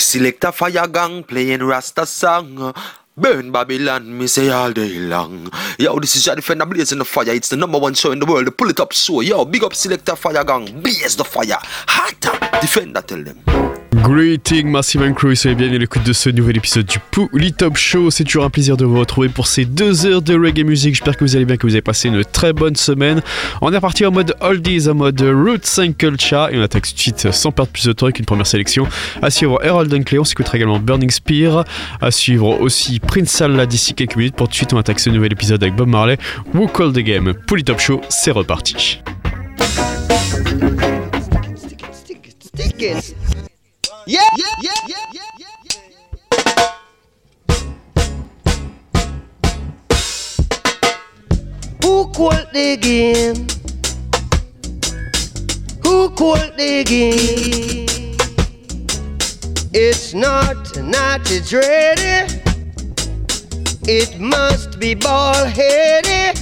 Select a fire gang playing Rasta song. Burn Babylon, me say all day long. Yo, this is your defender blazing the fire. It's the number one show in the world. Pull it up so. Yo, big up Selector Fire Gang. Blaze the fire. Hotter. Defender, tell them. Greeting, Massive Crew, soyez bien à l'écoute de ce nouvel épisode du Pouli Top Show. C'est toujours un plaisir de vous retrouver pour ces deux heures de reggae music. J'espère que vous allez bien, que vous avez passé une très bonne semaine. On est parti en mode oldies, en mode Roots and Culture. Et on attaque tout de suite sans perdre plus de temps avec une première sélection. À suivre Harold Dunkley, on s'écoutera également Burning Spear. À suivre aussi Prince Allah d'ici quelques minutes. Pour tout de suite, on attaque ce nouvel épisode avec Bob Marley. Who Call the Game? Pouli Top Show, c'est reparti. Yeah, yeah, yeah, yeah, yeah, yeah. Who called the game? Who called the game? It's not, not it's ready. It must be ball headed.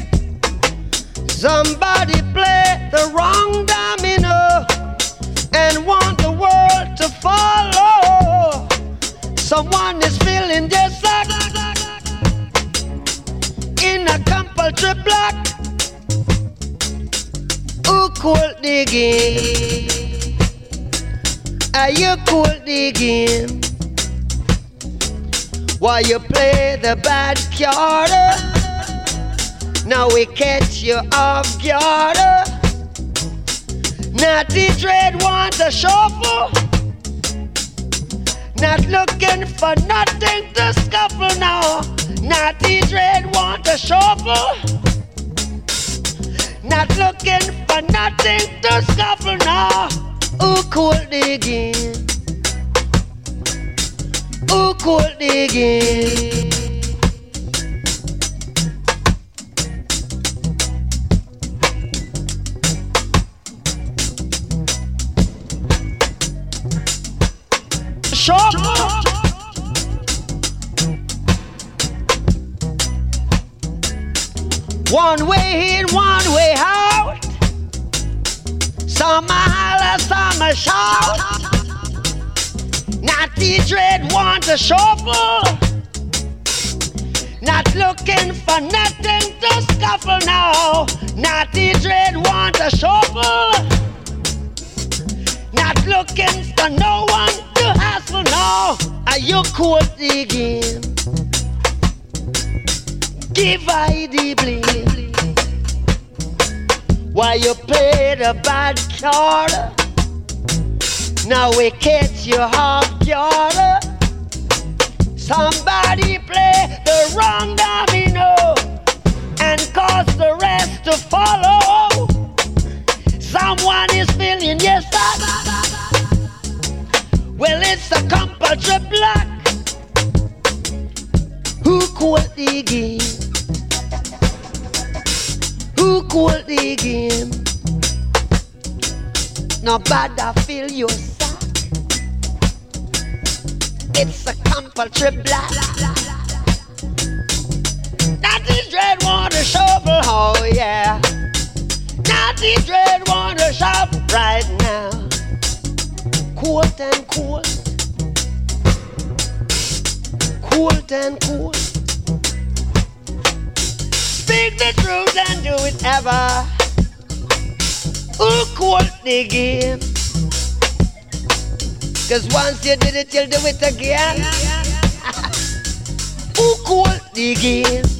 Somebody play the wrong domino and want the world to follow. Someone is feeling just like in a compulsory block. Who the game? Are you cool game? While you play the bad card, now we catch you off guard. Natty Dread wants a shuffle. Not looking for nothing to scuffle now. Natty Dread wants a shuffle. Not looking for nothing to scuffle now. Who could the game? Who could the game? Shuffle. One way in, one way out. Some a holler, some a shout. Not the dread want to shuffle. Not looking for nothing to scuffle now. Not the dread want to shuffle. Not looking for no one hassle now. Are you cool again. Give I the blame. Why you play the bad card? Now we catch you half guard. Somebody play the wrong domino and cause the rest to follow. Someone is feeling yes, I. Well, it's a compulsory block. Who called the game? Who called the game? Nobody feel your sack. It's a compulsory block. Natty Dread want to shovel, oh yeah. Natty Dread want to shovel right now. Cold and cold. Cold and cold. Speak the truth and do it ever. Who called the game? Cause once you did it, you'll do it again. Who called the game?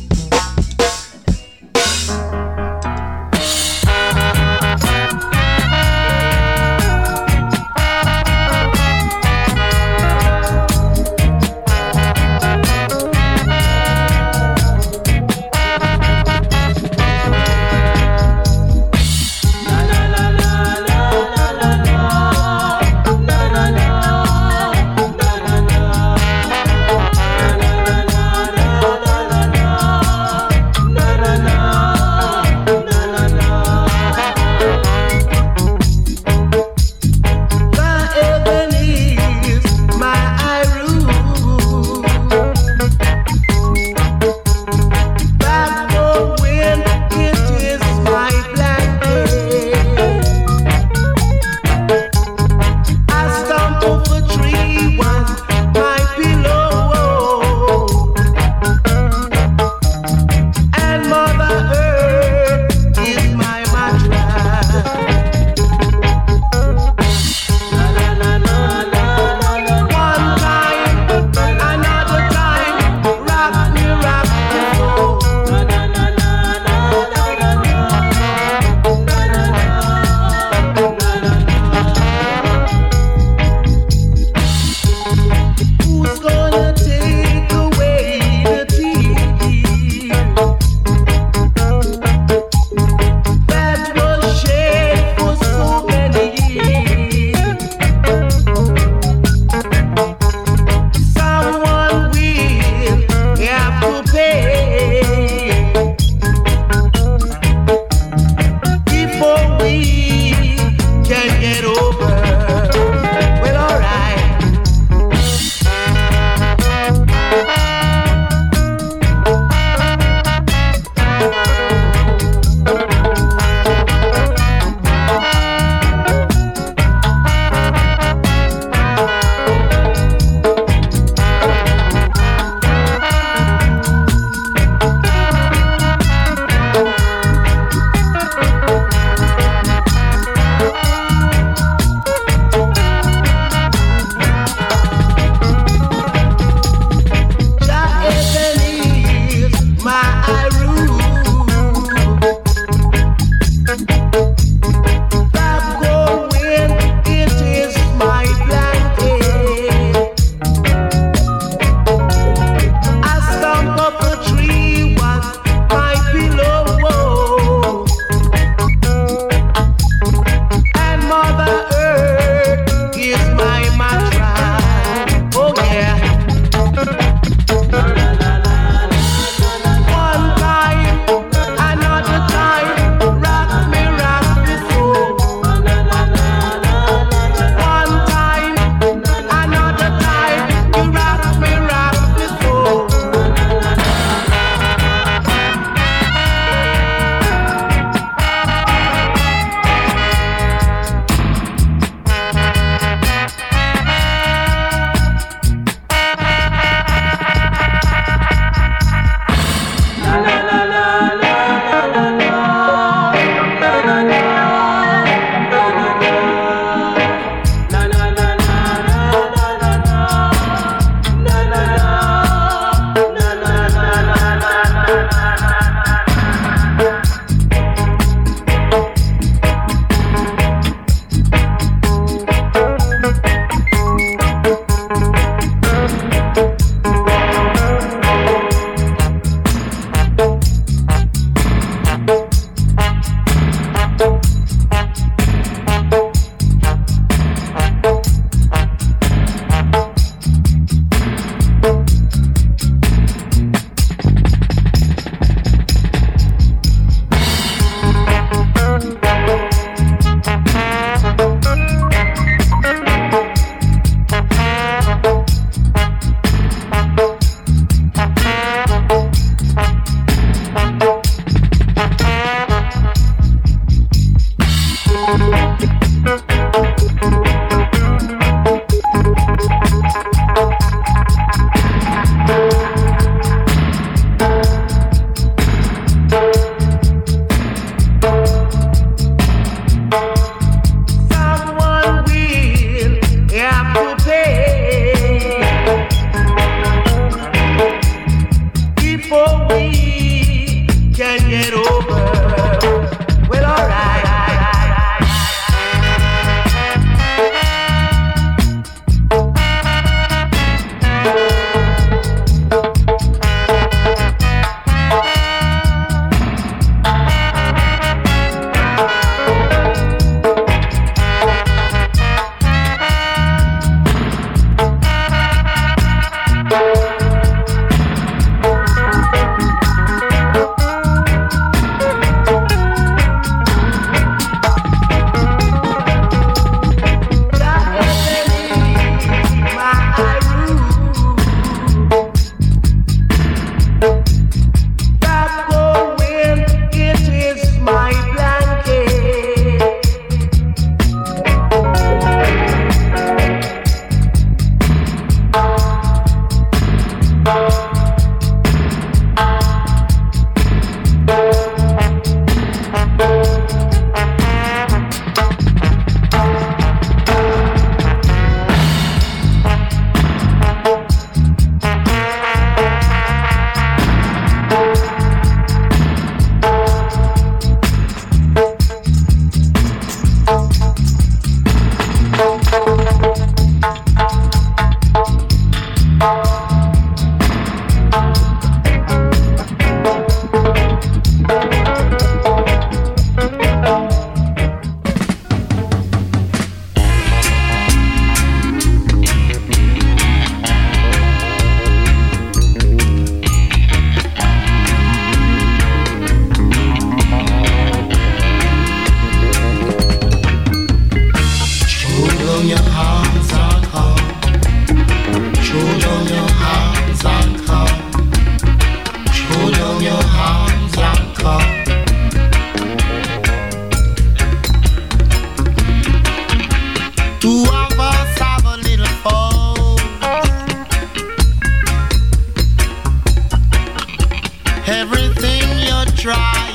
Everything you try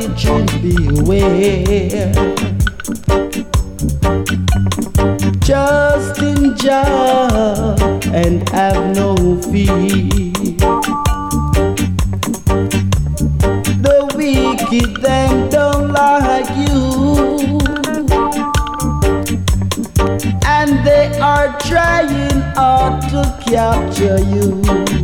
religion, beware. Just endure and have no fear. The wicked them don't like you and they are trying hard to capture you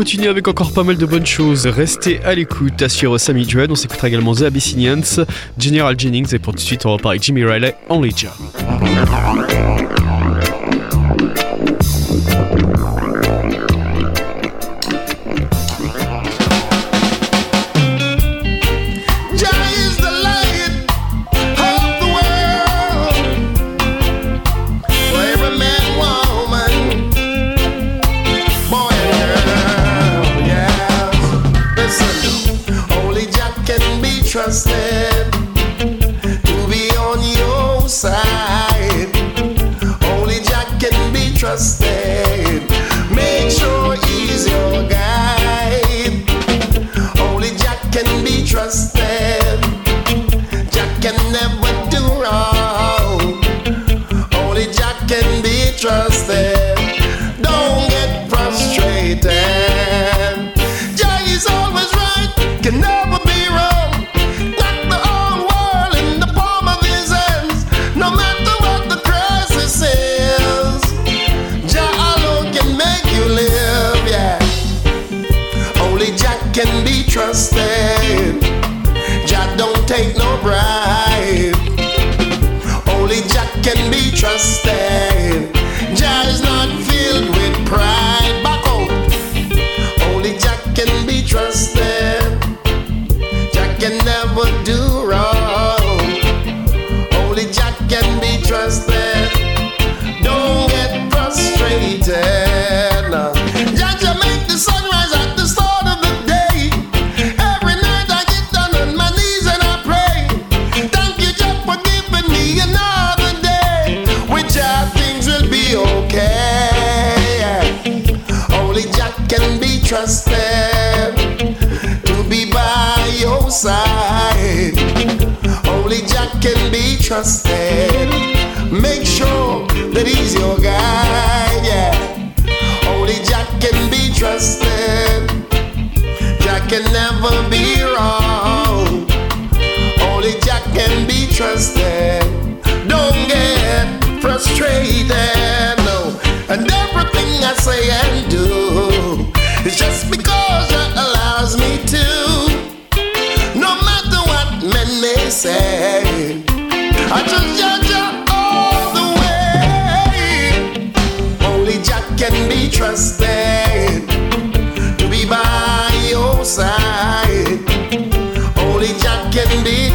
continuer avec encore pas mal de bonnes choses. Restez à l'écoute, à suivre Sammy Dread. On s'écoutera également The Abyssinians, General Jennings et pour tout de suite on repart avec Jimmy Riley en Legia.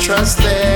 trust them.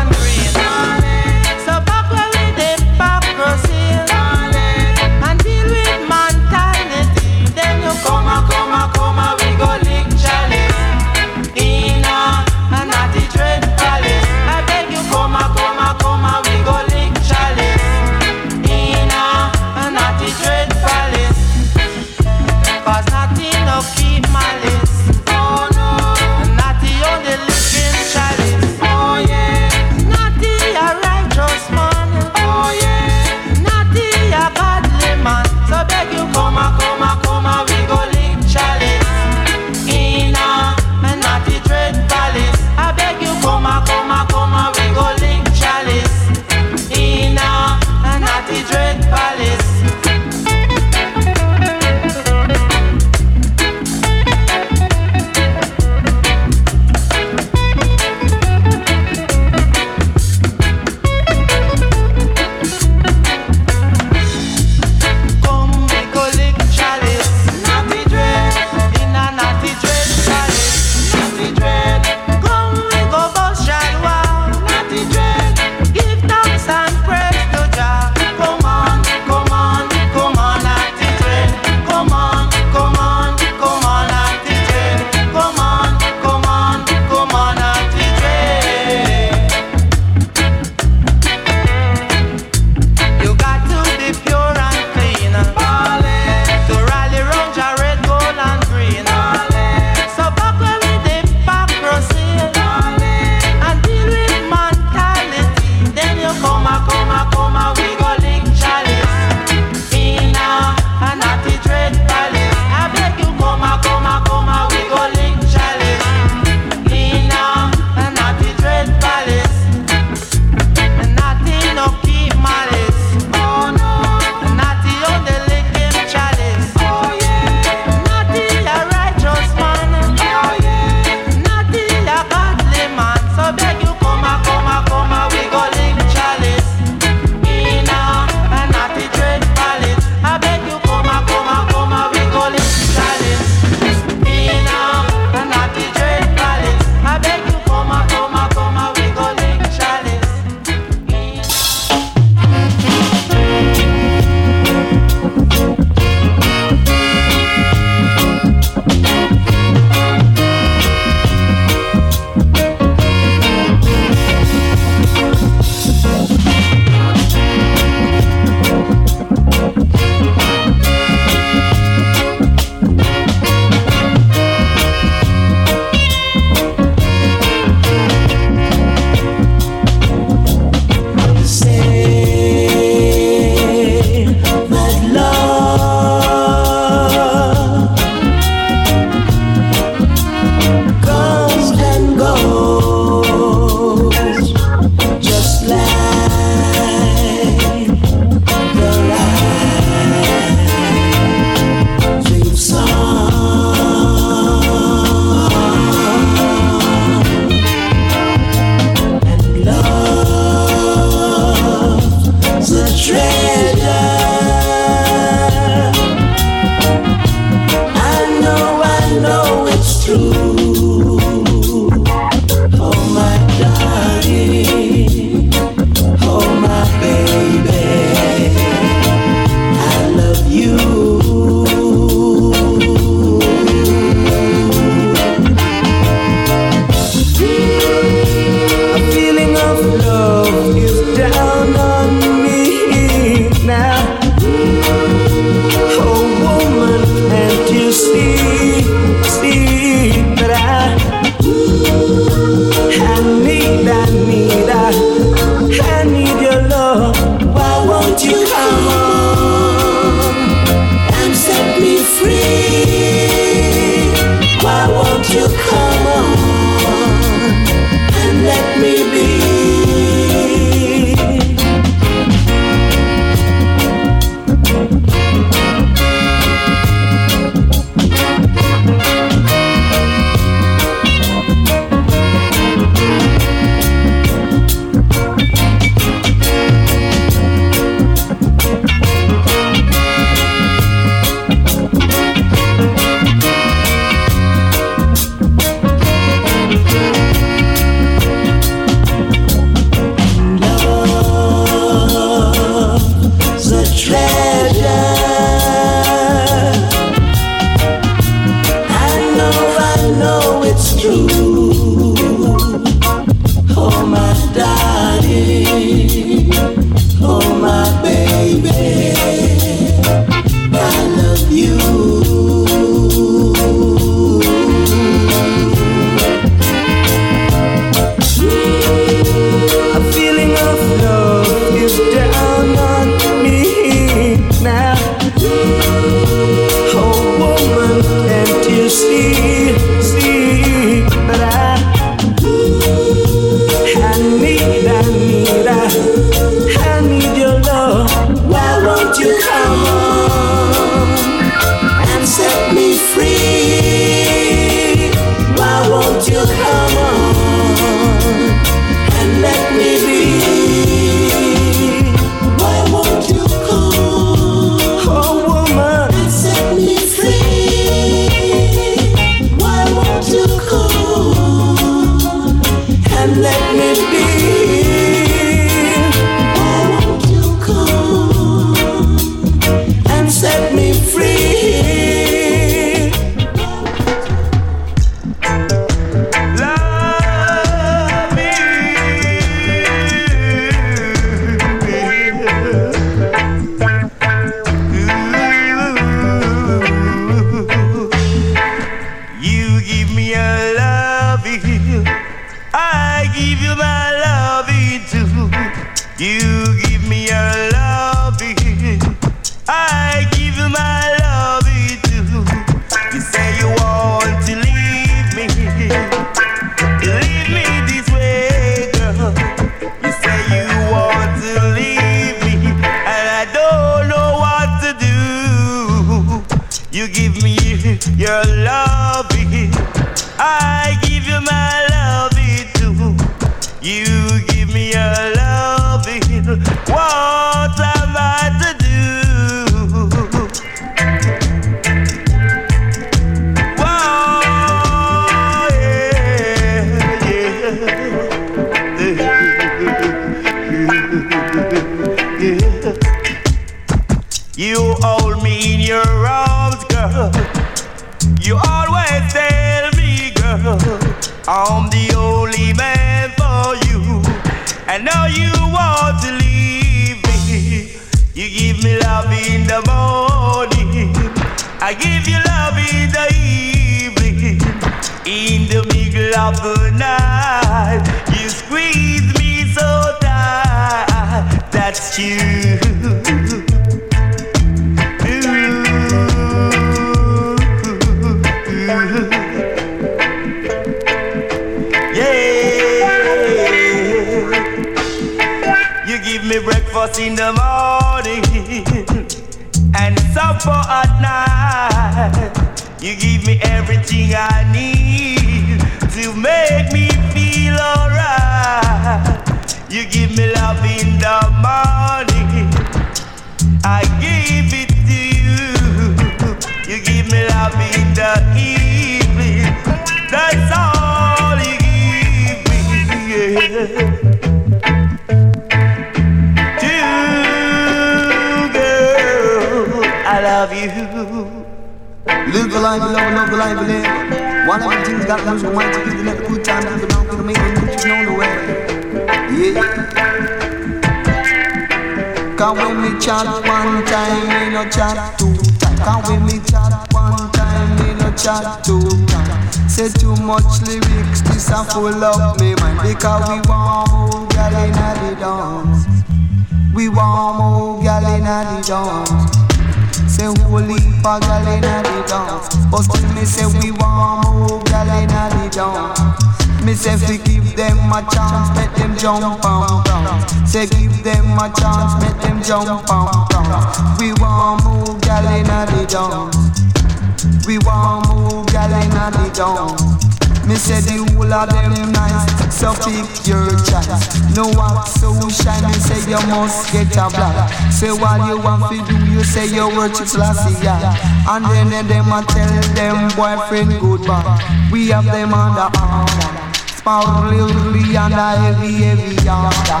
Must get a black. Say what you want to do, you say you worship Selassie, yeah. And then then them a tell them boyfriend goodbye. We have them under armor. Sparkly and heavy, heavy yonder.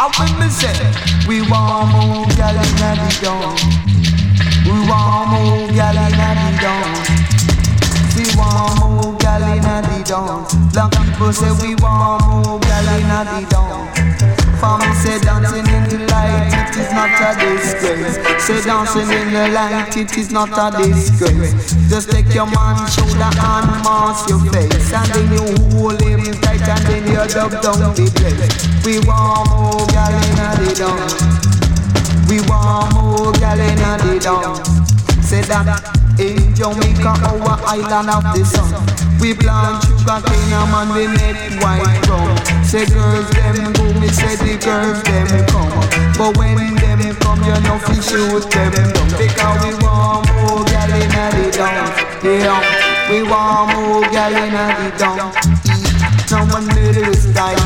And when me say, we want more gal inna the dance. We want more gal inna the dance. We want more gal inna the dance. Black people say we want more gal inna the dance. For say dancing in not a disgrace. Say dancing in the light, it is not a disgrace. Just take your man's shoulder and mask your face, and then you hold him tight, and then you dub down the place. We want more gal in the dance. We want more gal in the dance. Say that in Jamaica, our island of the sun. We plant sugar cane and man we make white rum. Say girls them go, me say the girls them come. But when them come, you know fi shoot them down because we want more gal inna the dance. Yeah, we want more gal inna the. Eat, now one little style.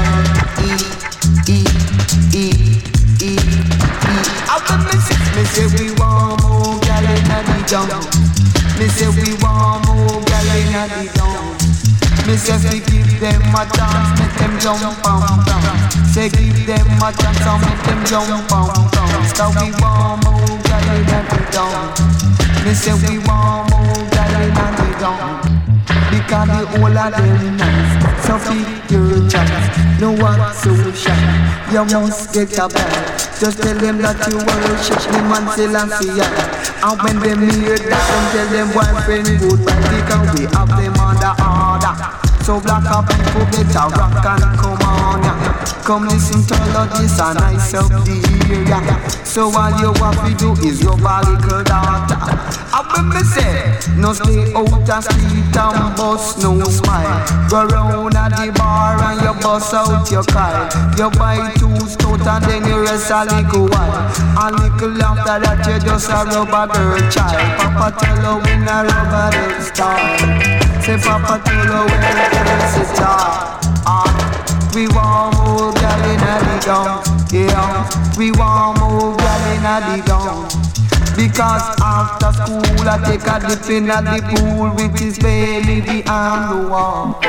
After me say, we want more gal inna the dance. Me say we want more inna the dance. Me say fi give them a chance, make them jump and dance. Say give them a chance make them jump and dance. Cause we want more gal inna the dance. Me say we want more gal inna the dance. Because the whole of them nice So your choice No one so shy. You must get a bag. Just tell them that you worship the man Selassie. And when them hear that Them tell them boyfriend goodbye Because we have them under order. So black up people better rock and come on yeah. Come listen to this and nice up the area. So all you have to do is your little daughter. I will me say, no stay out and street and bust no smile. Go round at the bar and you bust out your car. You buy two stout and then you rest a little while. A little after that you just a rubber girl child. Papa tell you when a rubber girl start. Say Papa tell you when a girl start. Ah. We want inna the down, yeah. We want more gal inna the down. Because after school I take a dip inna the pool, which is barely beyond the wall.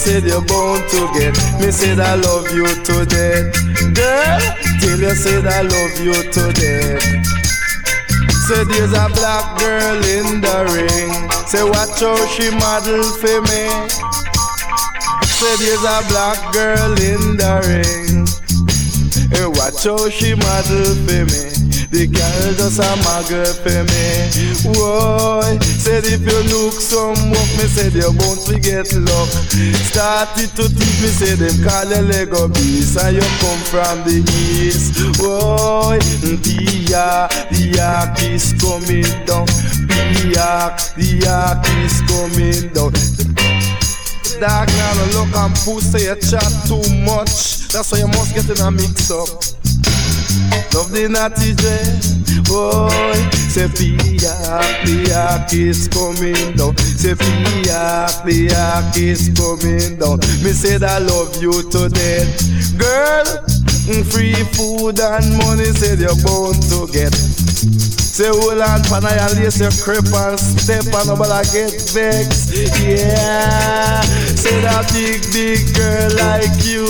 Said you're bound to get. Me said I love you to death. Girl, till you said I love you to death. Say there's a black girl in the ring. Say watch how she model for me. Say there's a black girl in the ring. And watch how she model for me. The girl just a muggle for me. Whoa, said if you look some work, me said you won't forget luck. Started to teach me, say them call you Lego beast, and you come from the east. Whoa, the ark, the ark is coming down. The ark, the ark is coming down. Dog now no look and pussy you chat too much. That's why you must get in a mix up. Love the natty dread, boy. Say Piak, the ark is coming down. Say Piak, the ark is coming down. Me said I love you to death, girl. mm, Free food and money said you're bound to get. Say hold on, pan I lace your crep and step and nobody get vexed. Yeah, say that big big girl like you.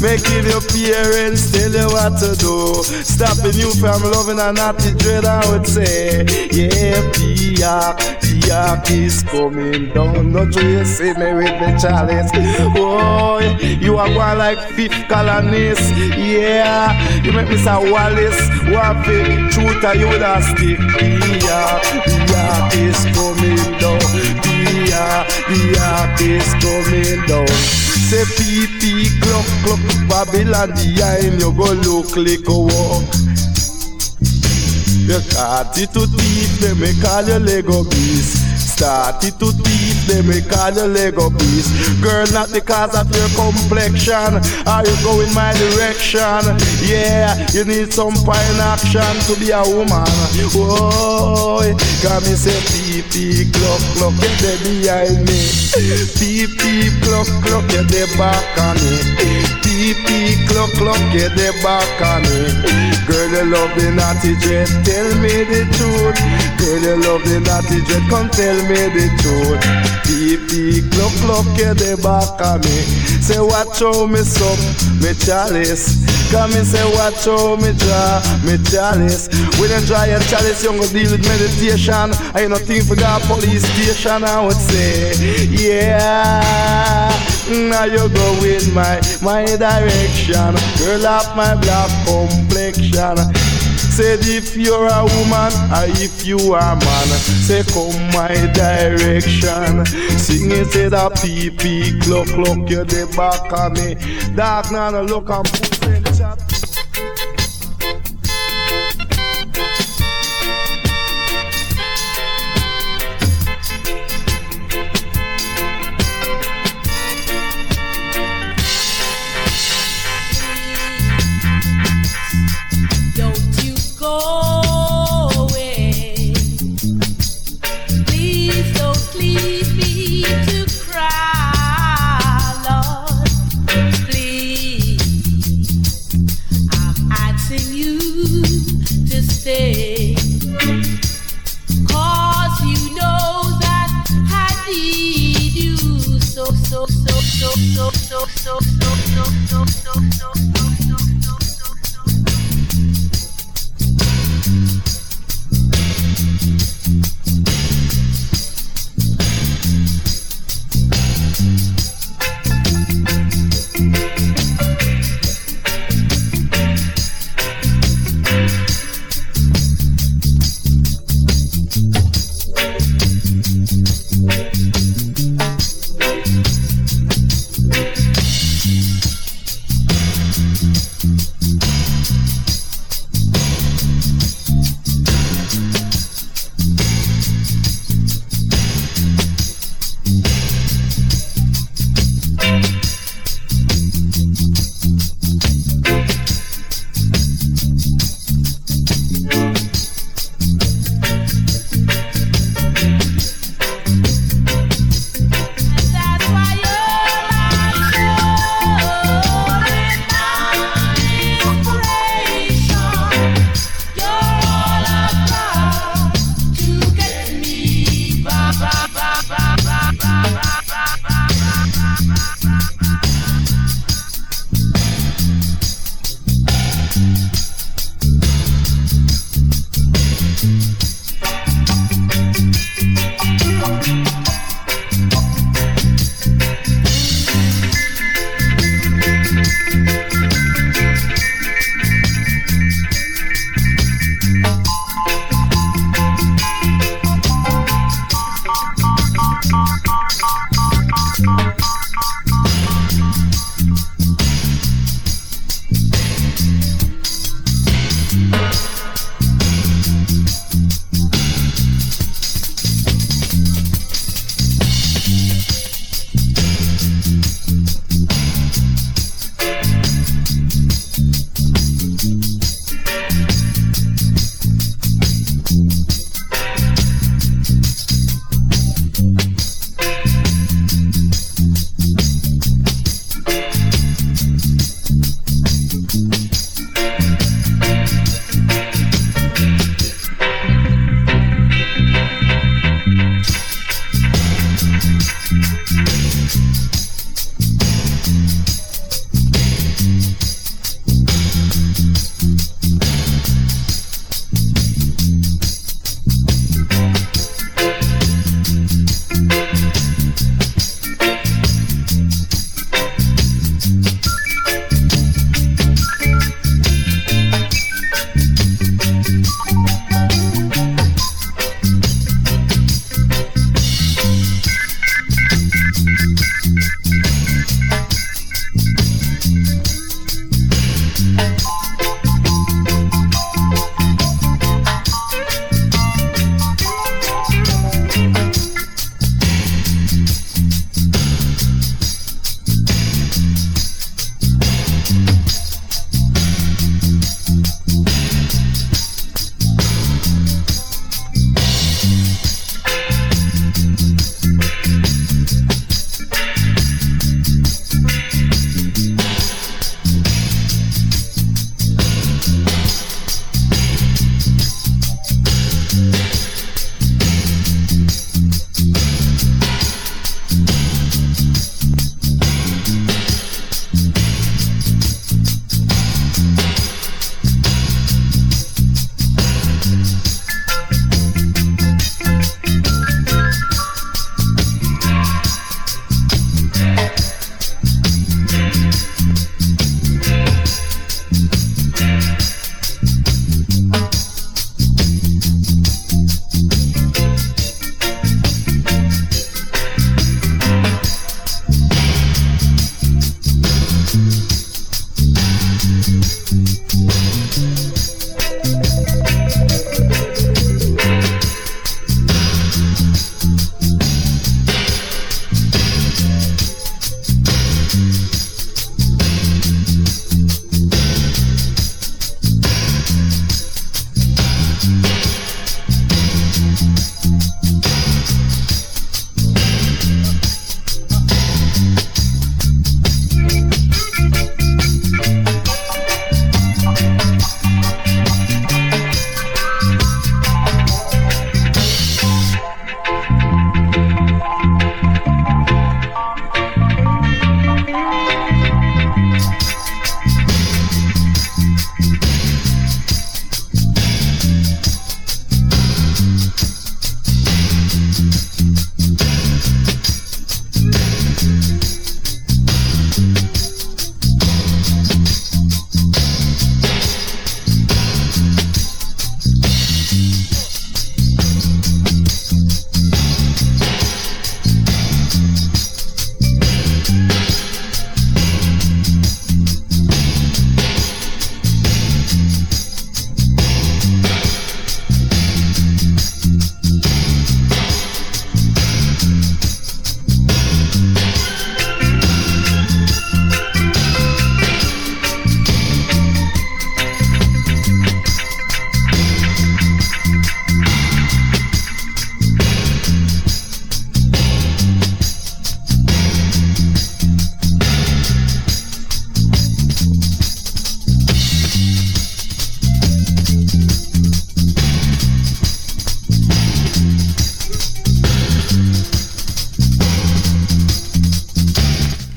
Making your parents tell you what to do. Stopping you from loving and not the dread, I would say. Yeah, Piak, Piak is coming down. Not you see me with the chalice. Boy, you are going like fifth colonist. Yeah, you make me say Wallace. Waffy, shooter, you would have stick. Piak, Piak is coming down. Piak, Piak is coming down. Say pee pee clock clock Babylon behind you go look like a walk. You it to thief them me call you Lego beast Started to thief them me call you Lego beast Girl not because of your complexion. Are you going my direction? Yeah you need some fine action to be a woman. Boy Got me say pee pee clock clock Get there behind me. Pee pee clock clock Get there back on me. Pee pee clock clock Get there back on me. Girl you love the naughty jet Tell me the truth. Girl you love the naughty jet Come tell me the truth Pee clock clock Get there back on me Say watch how me suck Me chalice Come and say watch how me draw Me chalice When you draw gonna deal with meditation. I ain't nothing for God police station I would say Yeah. Now you go in my my direction. Girl of my black complexion Said if you're a woman or if you are man Say come my direction. Sing it say that pee pee clock clock You the back of me. Dark now no look and put in chat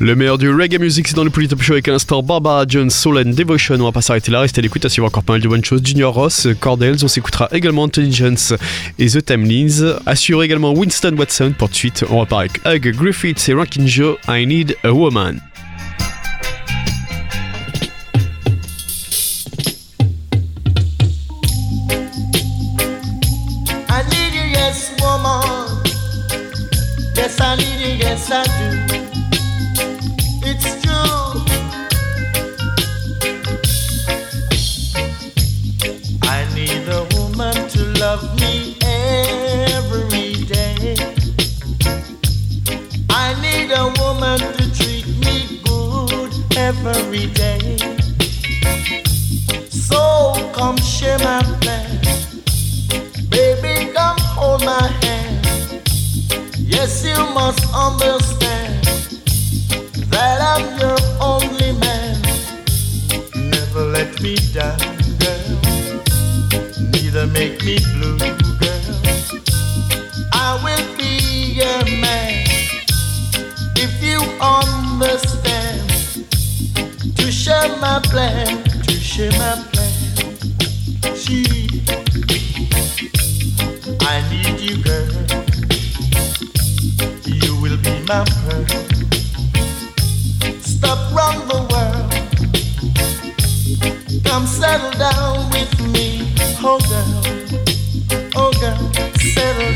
Le meilleur du reggae music, c'est dans le Polytop Show avec un instant Barbara Jones, Soul and Devotion. On va pas s'arrêter là, restez à l'écoute, à suivre encore pas mal de bonnes choses. Junior Ross, Cordels, on s'écoutera également Jones et The Timelines. Assure également Winston Watson. Pour de suite, on repart avec Hug Griffiths et Rankin Joe, I Need a Woman. Yes, woman. Yes, I need you, yes, I do. Every day. So come share my plan. Baby, come hold my hand. Yes, you must understand that I'm your only man. Never let me down, girl. Neither make me blue, girl. I will be your man if you understand. Share my plan, to share my plan. She I need you, girl. You will be my pearl. Stop round the world. Come settle down with me. Oh, girl. Oh, girl. Settle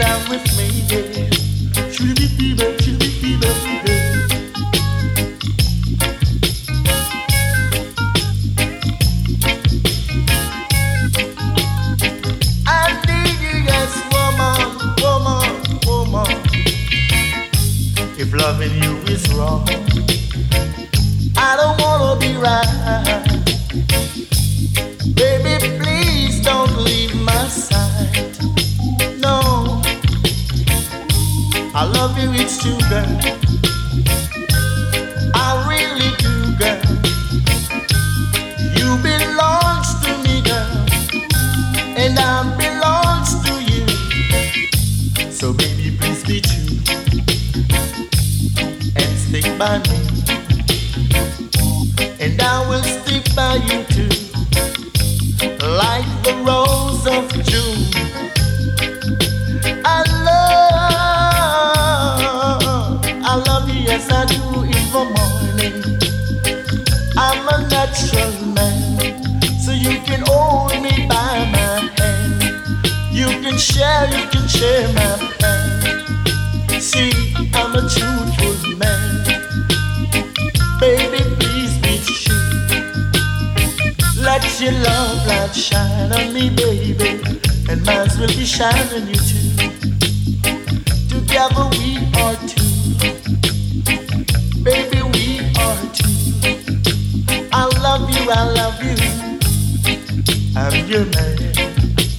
shine on me, baby, and mine will be shining you too. Together we are two. Baby, we are two. I love you, I love you. I'm your man.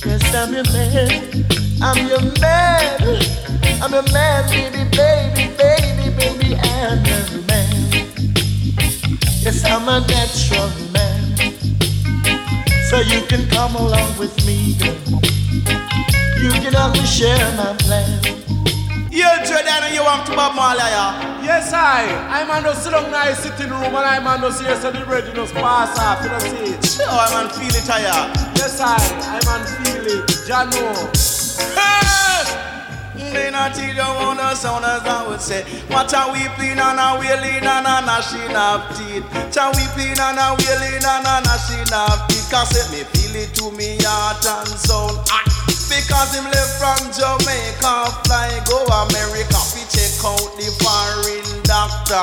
Yes, I'm your man. I'm your man. I'm your man, baby, baby, baby, baby. I'm your man. Yes, I'm a natural. So you can come along with me, girl. You can only share my plan. Yeah, Jordan, you want to Bob Marley, yeah? Yes, I. I'm on the sit down nice sitting room and I'm on the see so the bread just pass off, you know see it. Sure, I'm on feel it, yeah. Yes, I. I'm on feel it. Jano. They not teach you on the sound as I would say. What a weeping and a wailing and a gnashing of teeth. Cha weeping and a wailing and a gnashing of teeth. Cause me feel it to me heart and soul. Because him left from Jamaica, fly go America, fi check out the foreign doctor.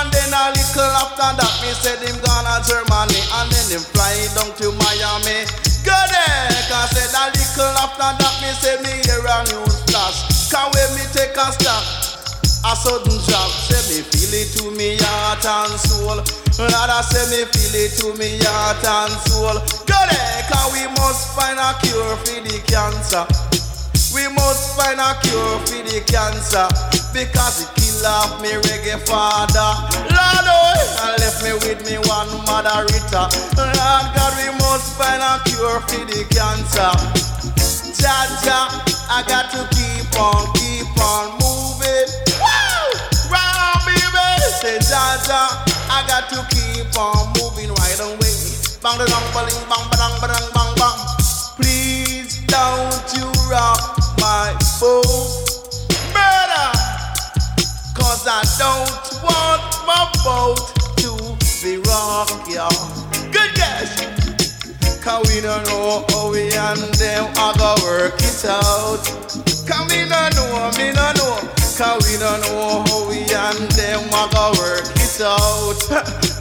And then a little after that, me said him gonna Germany, and then him fly down to Miami. Go there, cause said a little after that, me said me hear a news flash. Can when me take a stop, a sudden drop, say me feel it to me heart and soul. Lord, I say me feel it to me heart and soul. Go there, cause we must find a cure for the cancer. We must find a cure for the cancer because it kill off me reggae father. Lord, oh, left me with me one mother Rita. Lord God, we must find a cure for the cancer. Jaja, I got to keep on, keep on moving. Woo! Round, baby. Say, Jaja, uh, I got to keep on moving right away. Bang dong, bang, bang, bang, bang, bang, bang. Please don't you rock my boat, murder. Cause I don't want my boat to be rocked, y'all. Good guess. Cause we don't know how we and them are gonna work it out. Cause we don't know, me don't know. Cause we don't know how we and them are gonna work it out.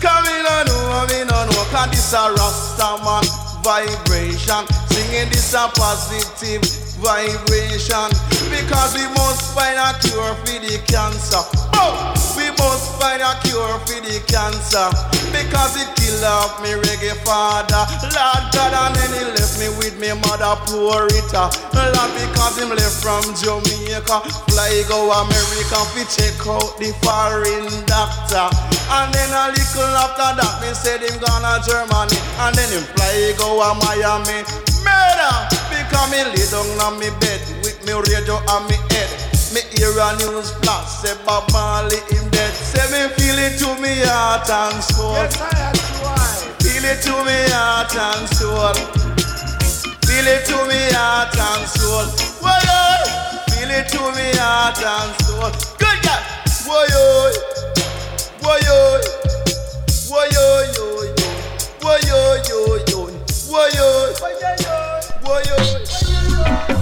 Cause we don't know, me don't know. Cause this a Rasta man vibration. Singing this a positive vibration. Because we must find a cure for the cancer. Oh, we must find a cure for the cancer. Because it kill off me reggae father. Lord God, and then he left me with me mother poor Rita. Lord, because him left from Jamaica. Fly go America, fi check out the foreign doctor. And then a little after that, me said him gonna Germany. And then him fly go a Miami. Murder! Because me lay down on me bed with me radio on me head. Me hear a news flash, say Bob Marley him dead. Say me feel it to me heart and soul. Yes, I am try. Feel it to me heart and soul. Feel it to me heart and soul. Why oh, Feel it to me heart and soul. Good God. Why oh, Why oh, Why oh, Why oh, Why oh, Why oh, Them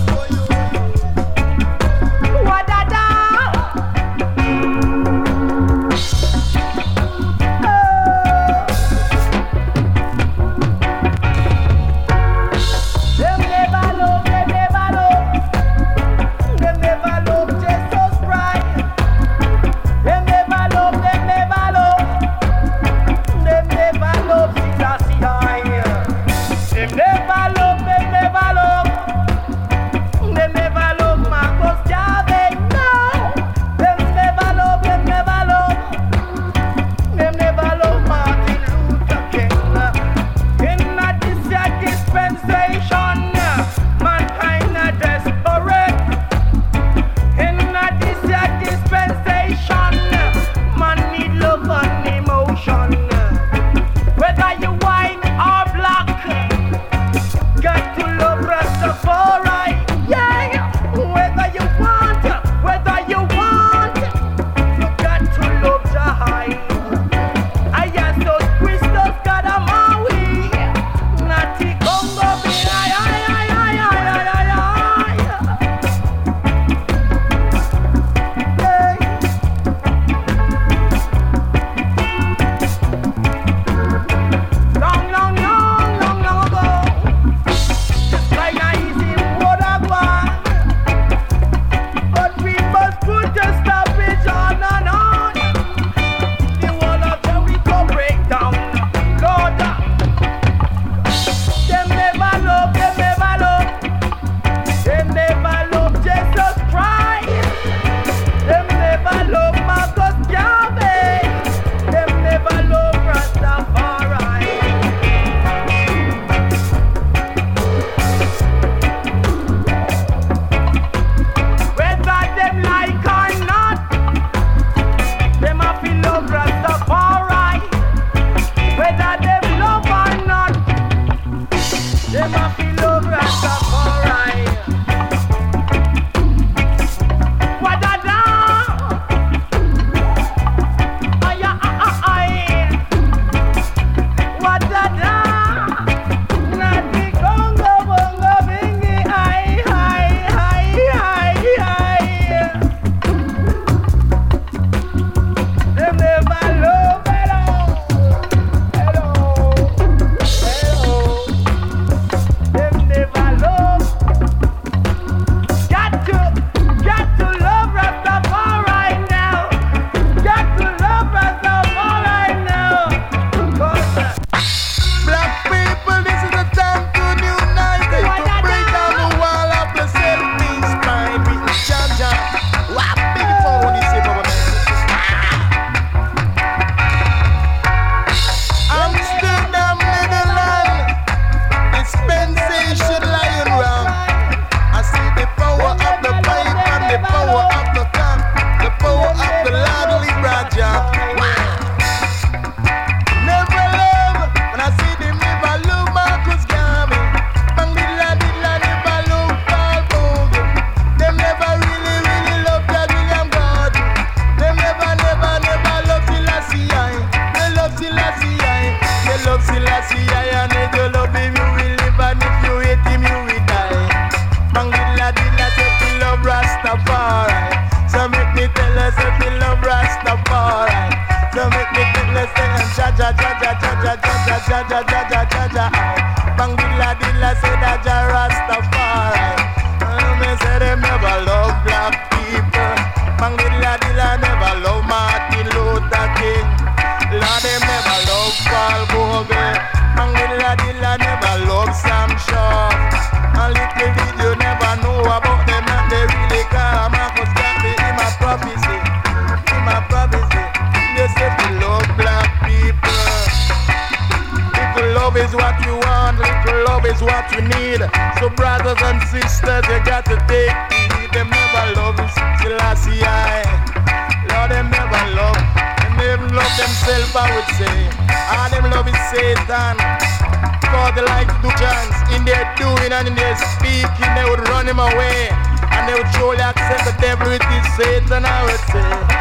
and they're speaking, they would run him away. And they would surely accept the devil with his Satan, I would say.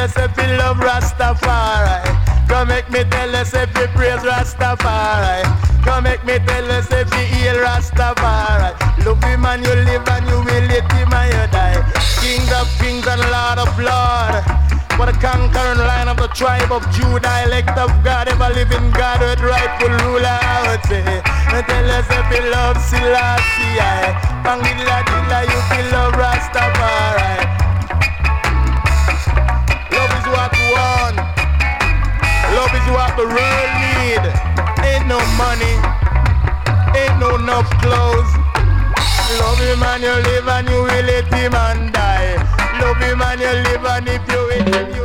us if we love Rastafari. Come make me tell us if we praise Rastafari. Come make me tell us if we heal Rastafari. Love the man you live and you will let him man you die. King of kings and Lord of lords. For the conquering line of the tribe of Judah, elect of God, ever living God, with rightful ruler, I would say. And tell us if you love Selassie, I. Bang, dilla, dilla, you feel love Rastafari. love is what the world need. Ain't no money, ain't no enough clothes. Love him and you live and you will let him and die. Love him and you live and if you hate him, you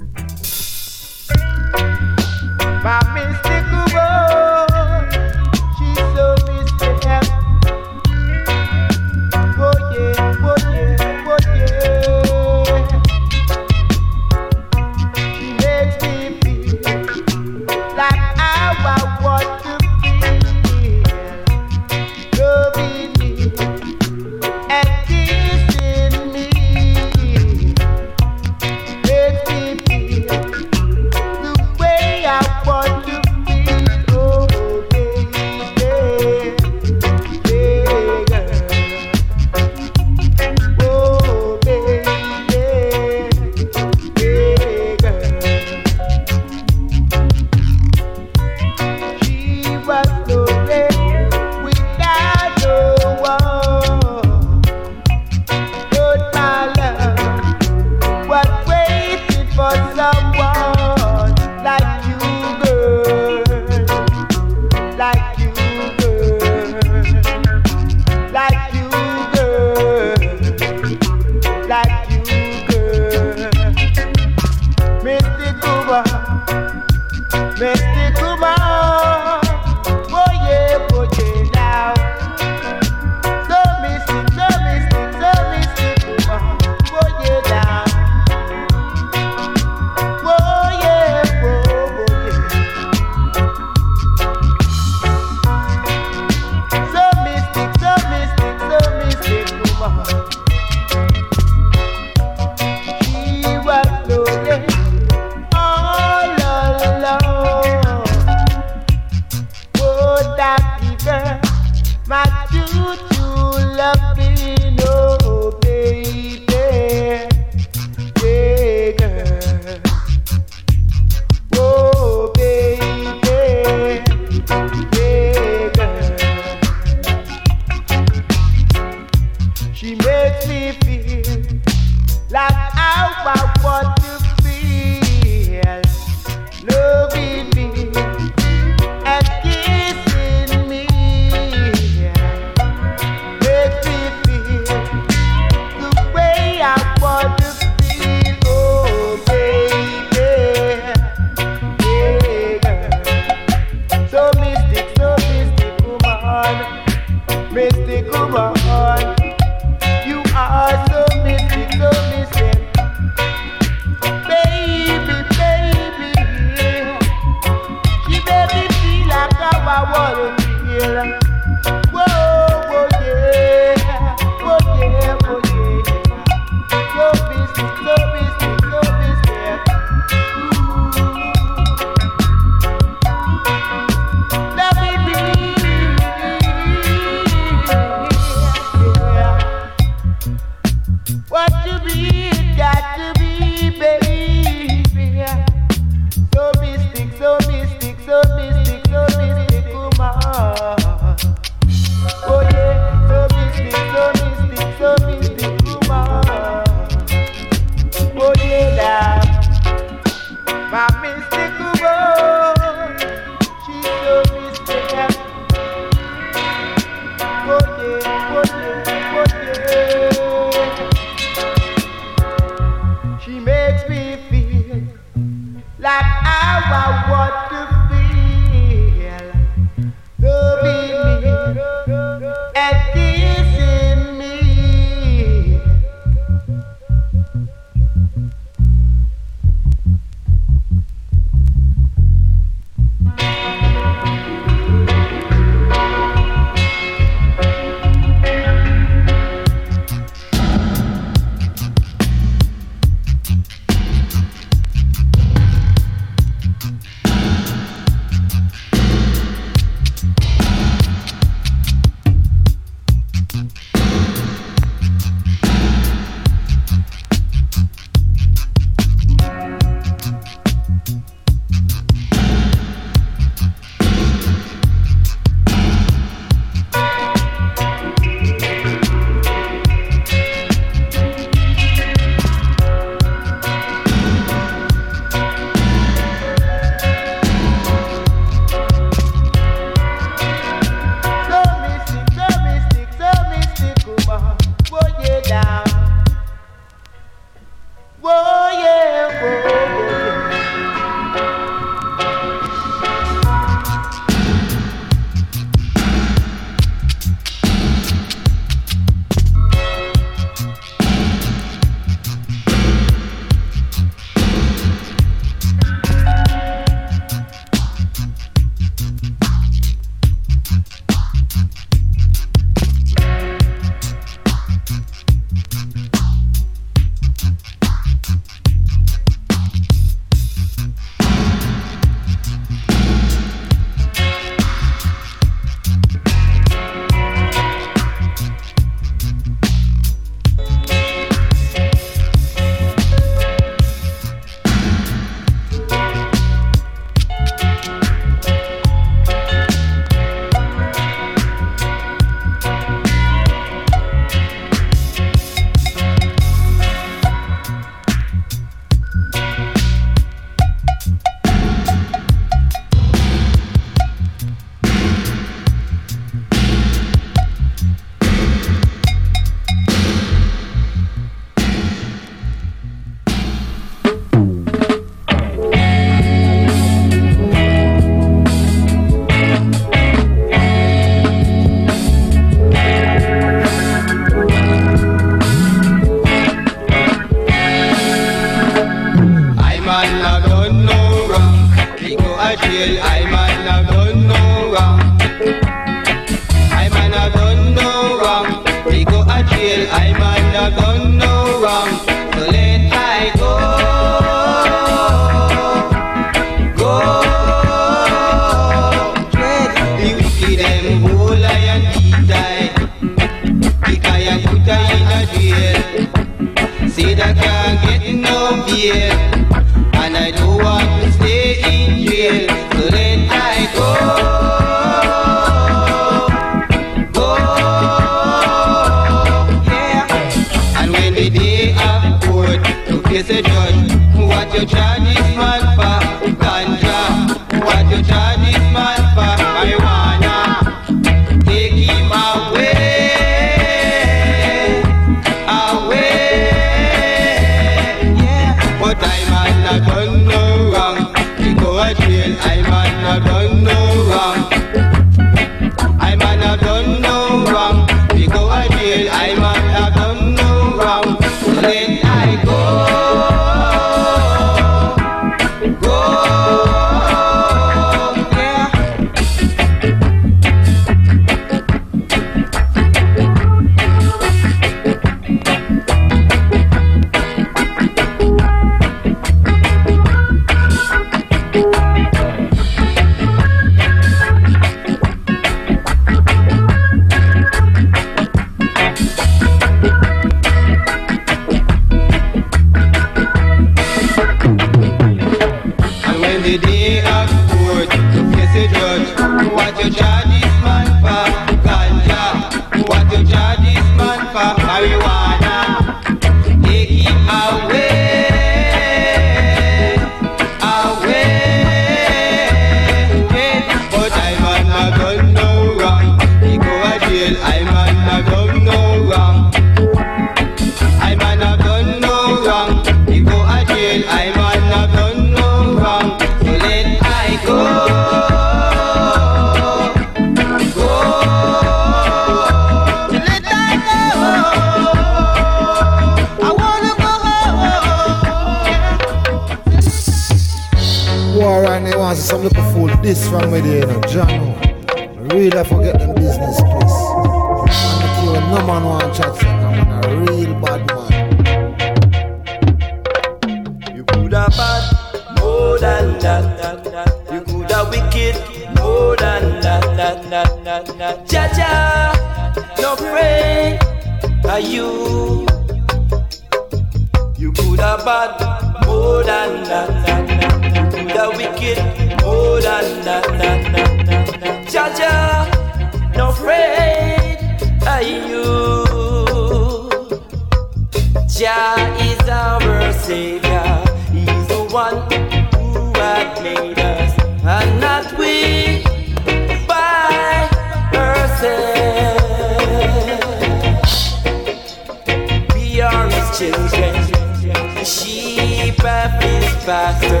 faster.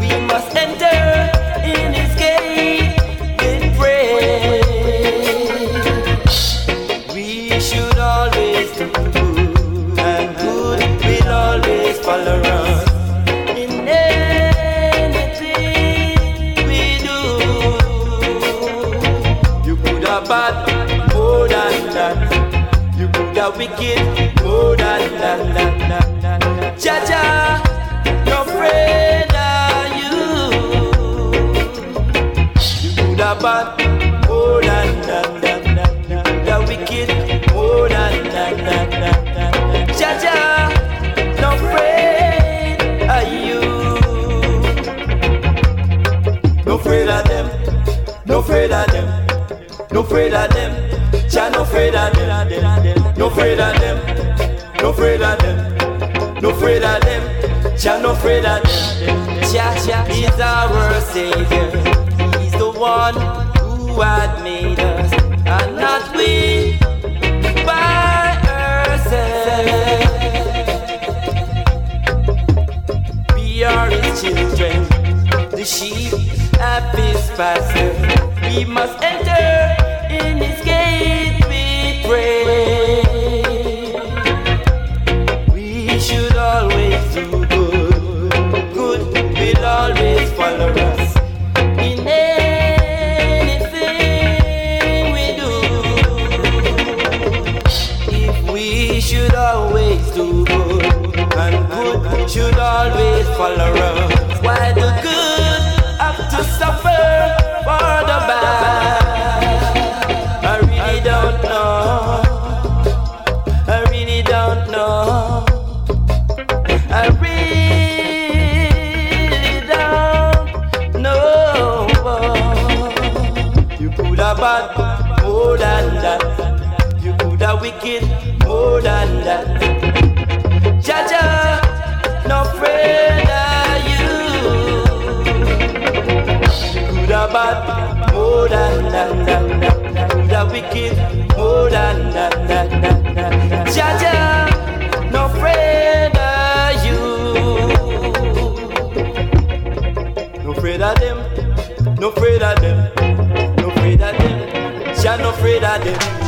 We must enter in His gate with praise. We should always do good, and good will always follow us. Bad, more than that. You could have wicked, more than that. bad more than that, that, that, that. The wicked more than that, that, that, that. Ja ja, no afraid of you. No afraid of them. No afraid of them. No afraid of them. Jah no afraid of them. No afraid of them. No afraid of them. No afraid of them. Jah no afraid of them. Jah jah is our savior one who had made us, and not we by ourselves. We are his children, the sheep of his pasture. We must. always follow her. More than that, that, that. Good or wicked, more than that, that, that, that. Jaja, no afraid of you. No afraid of them, no afraid of them, no afraid of them. Jah no afraid of them.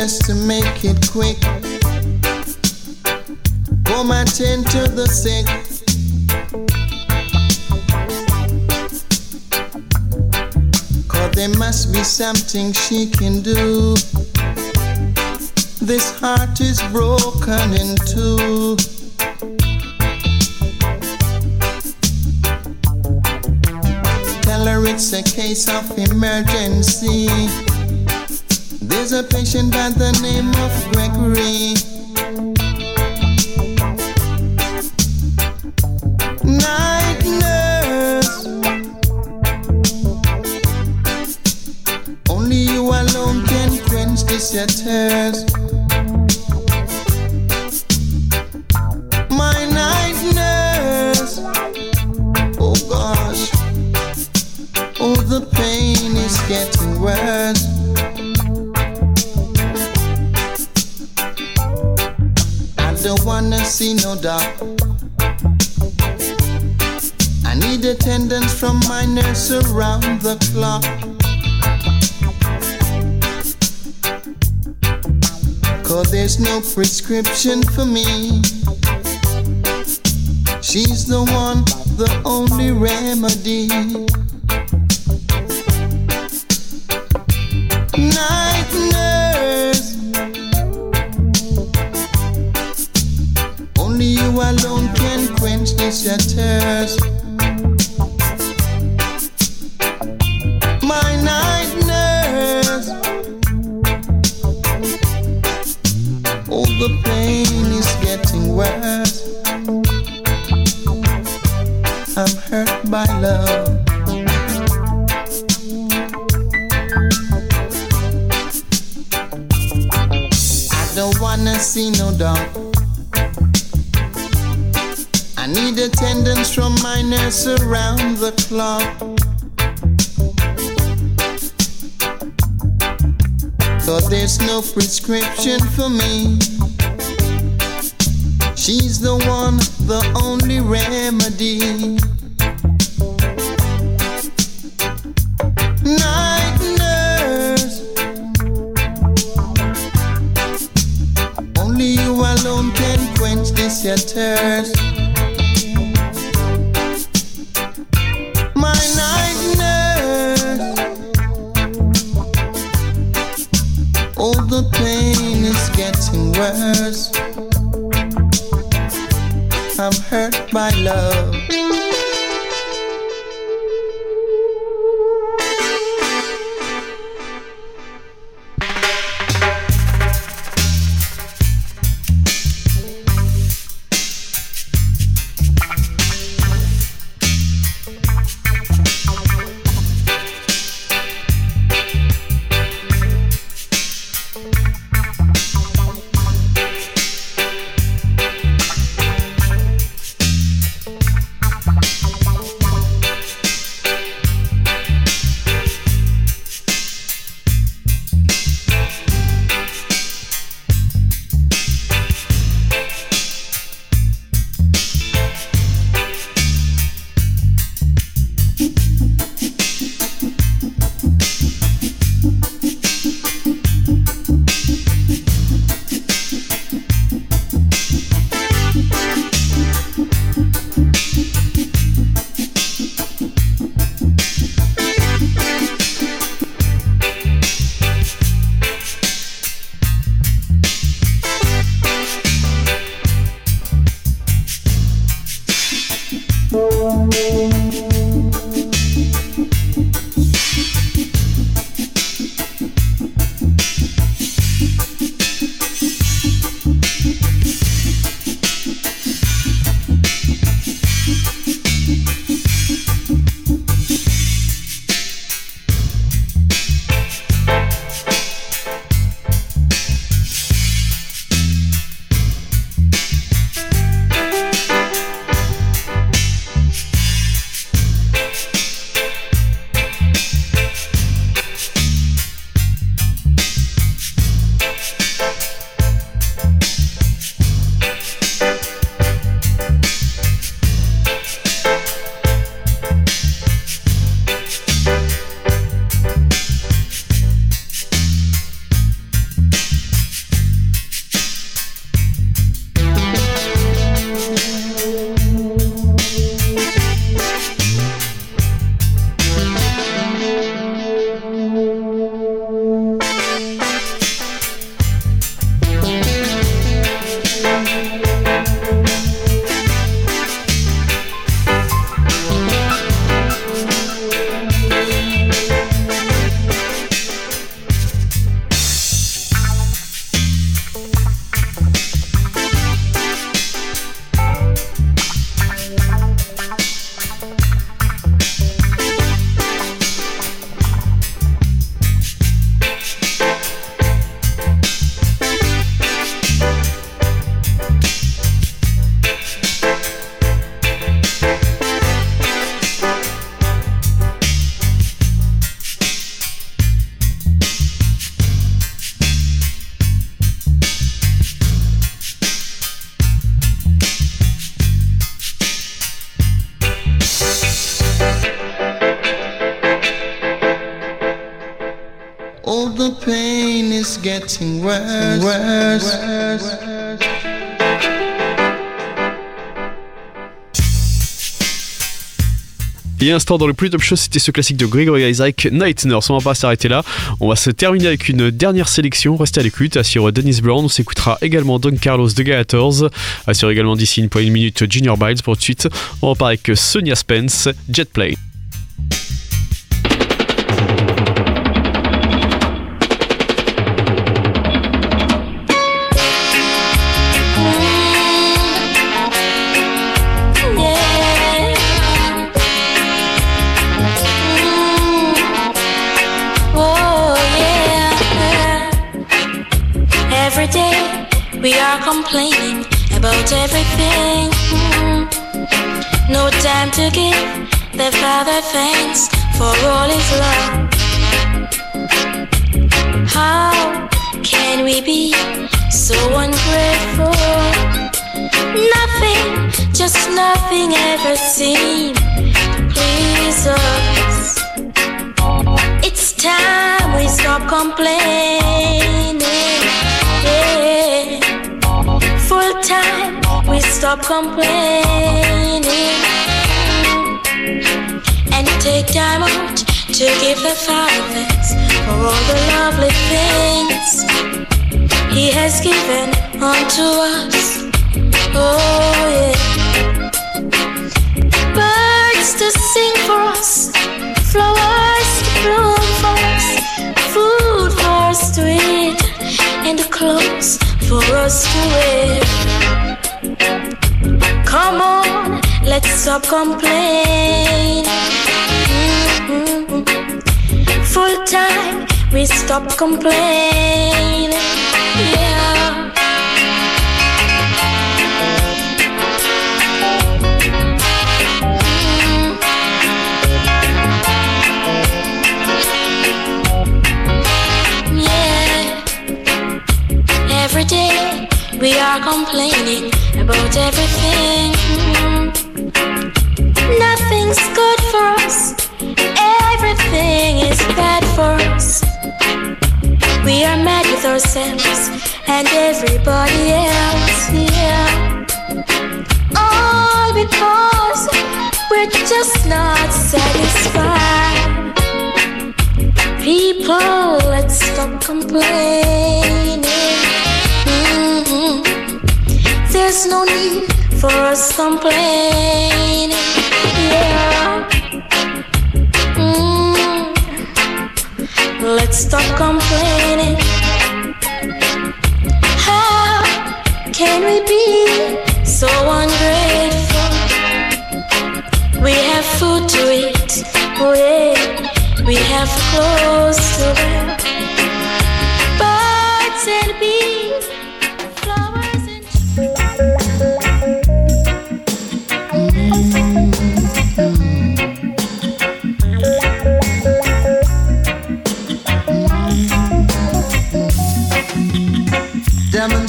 Just to make it quick. Come attend to the sick. Cause there must be something she can do. This heart is broken in two. Tell her it's a case of emergency. There's a patient by the name of Gregory. Night nurse. Only you alone can quench this your doubt. I need attendance from my nurse around the clock. Cause there's no prescription for me. She's the one, the only remedy. Worse, worse, worse. Et instant dans le plus top show, c'était ce classique de Gregory Isaac, Night Nurse. On va pas s'arrêter là. On va se terminer avec une dernière sélection. Restez à l'écoute. Sur Dennis Brown, on s'écoutera également Don Carlos de Gators. Assure également d'ici une poignée de minutes Junior Biles pour tout de suite. On repart avec Sonia Spence, Jet complaining about everything. Mm. No time to give the Father thanks for all His love. How can we be so ungrateful? Nothing, just nothing ever seemed please us. It's time we stop complaining. Yeah. Stop complaining and take time out to give the Father thanks for all the lovely things He has given unto us. Oh yeah. Birds to sing for us, flowers to bloom for us, food for us to eat, and clothes for us to wear. Stop complaining. Mhm. Full time, we stop complaining. Yeah. Yeah. Every day we are complaining about everything. Nothing's good for us. Everything is bad for us. We are mad with ourselves and everybody else. Yeah. All because we're just not satisfied. People, let's stop complaining. Mhm. There's no need for us complaining. Yeah. Mm. Let's stop complaining. How can we be so ungrateful? We have food to eat. Yeah. We have clothes to wear.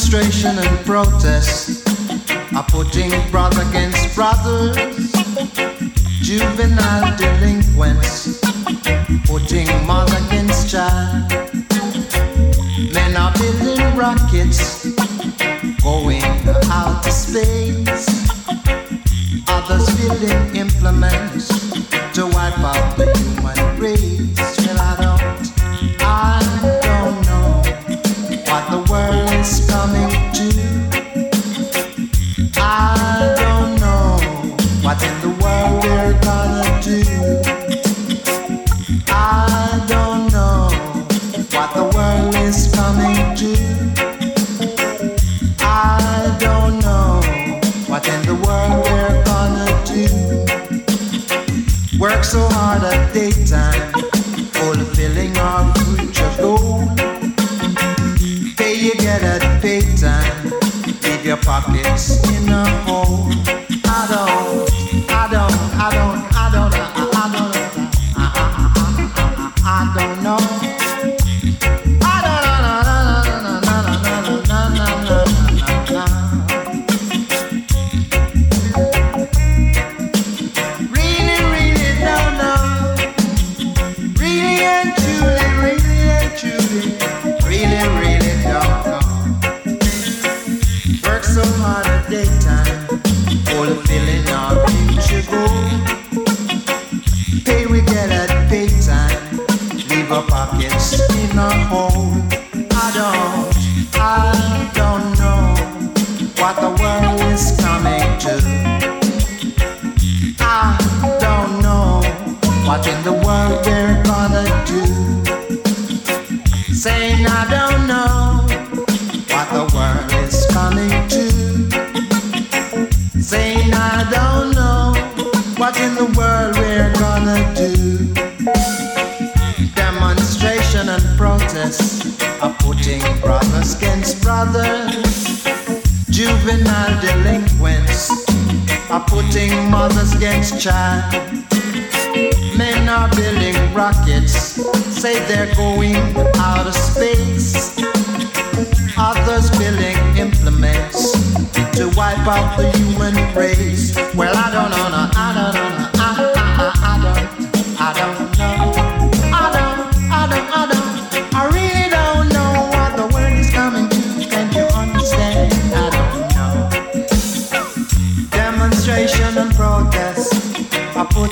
Demonstration and protest are putting brother against brothers. Juvenile delinquents putting mother against child. Men are building rockets going out to space. Others building implements to wipe out the human juvenile delinquents are putting mothers against child. Men are building rockets, say they're going out of space. Others building implements to wipe out the human race. Well, I don't know, I don't know.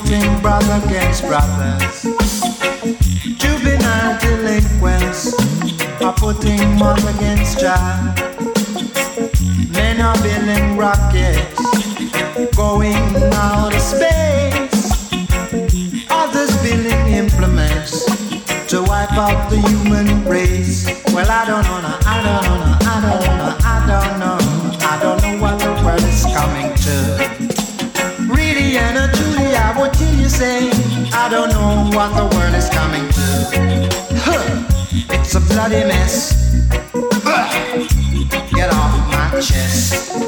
pitting brother against brothers. Juvenile delinquents are putting mom against child. Men are building rockets, going out of space. Others building implements to wipe out the human race. Well, I don't know, I don't know, I don't know. say I don't know what the world is coming to. Huh. It's a bloody mess. Get off my chest.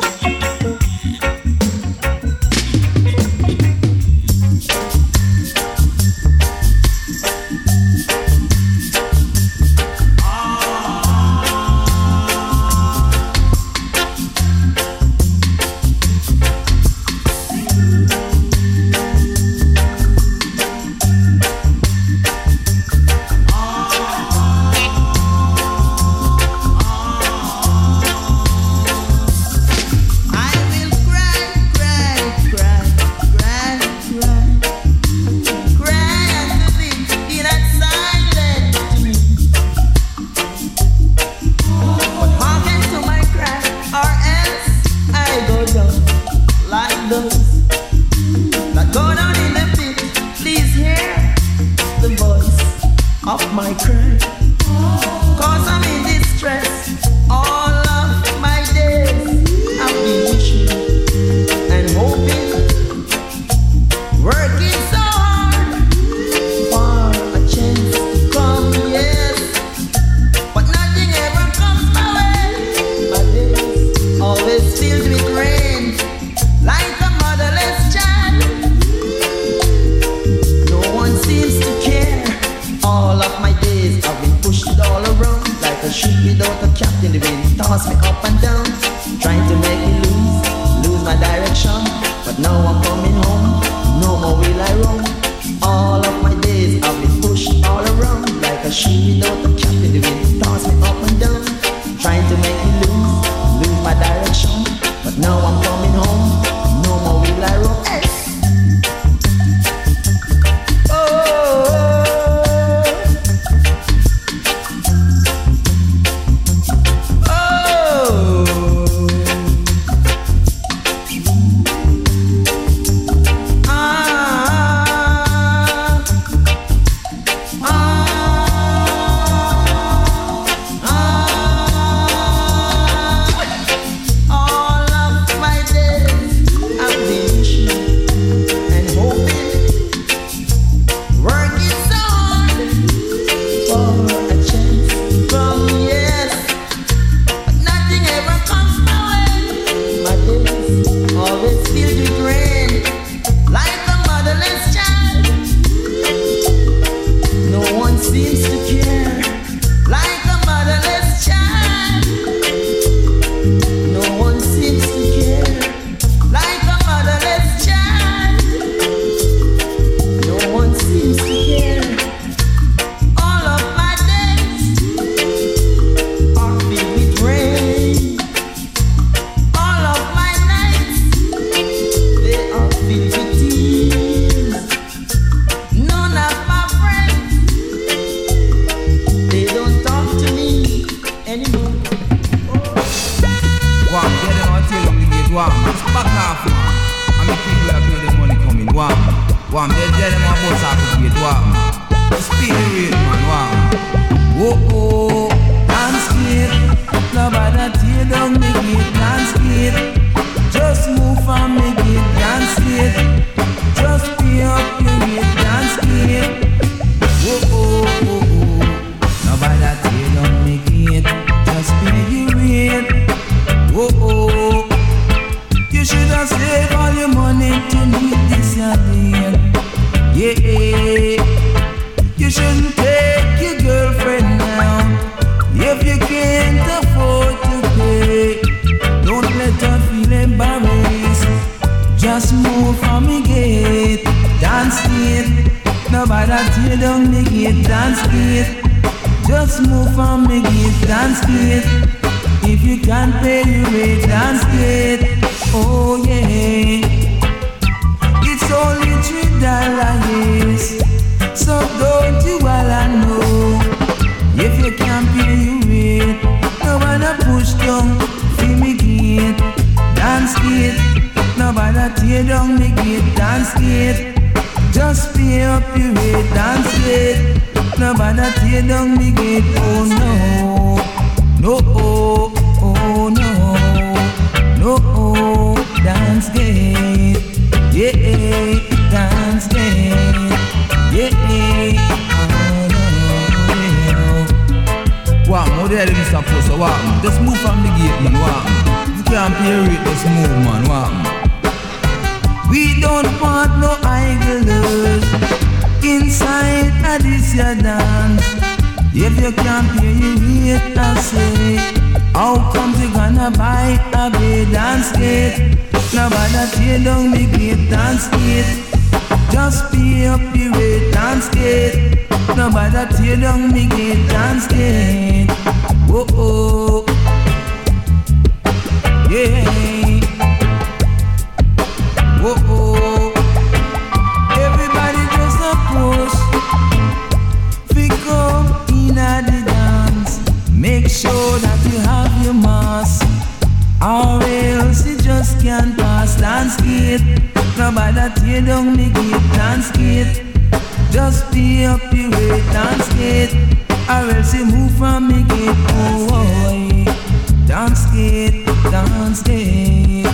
man's name.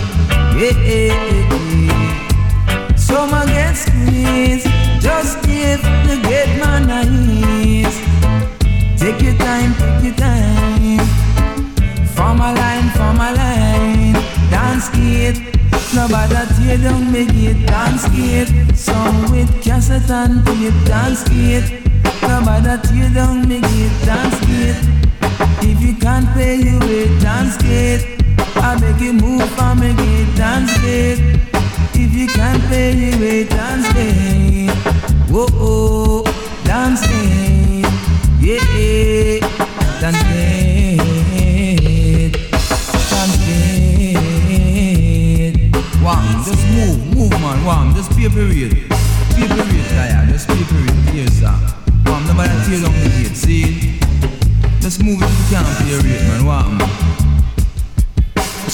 Yeah. Some against squeeze, just give the gate man a ease. Take your time, take your time. Form a line, form a line. Dance it. Nobody tear down me gate. Dance it. Some with cassette and tape. Dance it. Nobody tear down me gate. Dance it. If you can't pay, you will dance it. I make it move, I make it dance it. If you can't pay, you wait, dance it. Whoa, oh, dance it. Yeah, dance it. Dance it. One, just move, move, man, one, just pay period. Pay period, Kaya, just pay period, yes, sir. One, nobody tear down the gate, see? Just move if you can't pay period, man, one, man.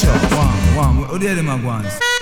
Watch one, one. Who did him at once?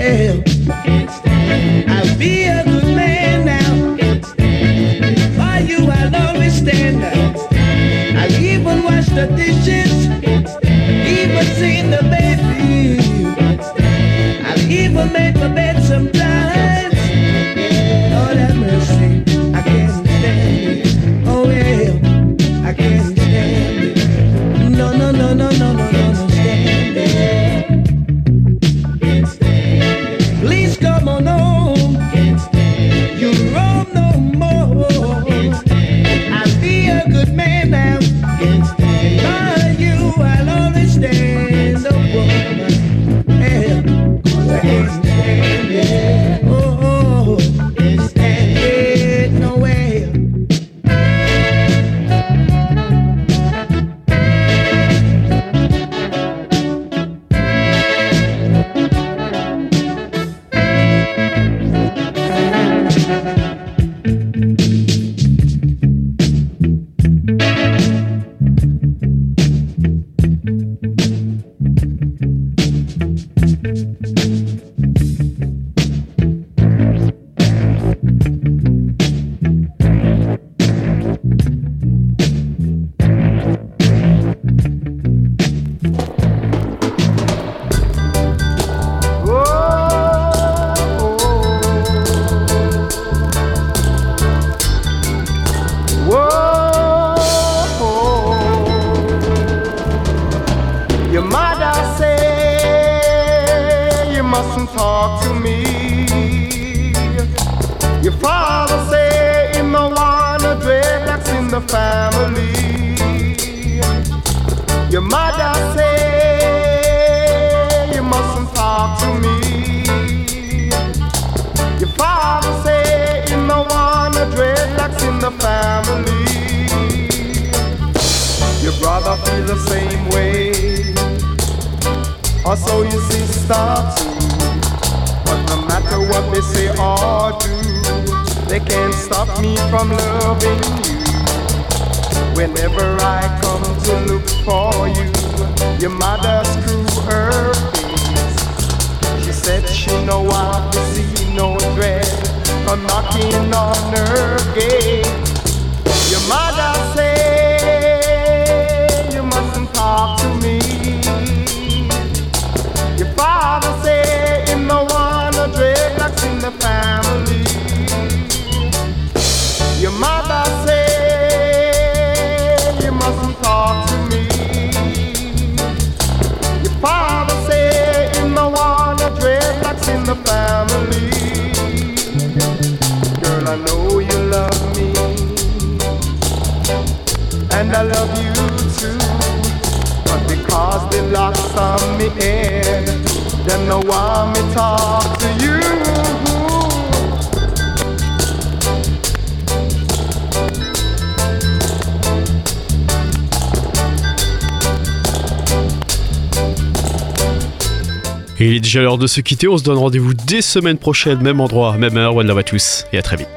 Hell. L'heure de se quitter. On se donne rendez-vous dès semaine prochaine, même endroit, même heure. One love à tous et à très vite.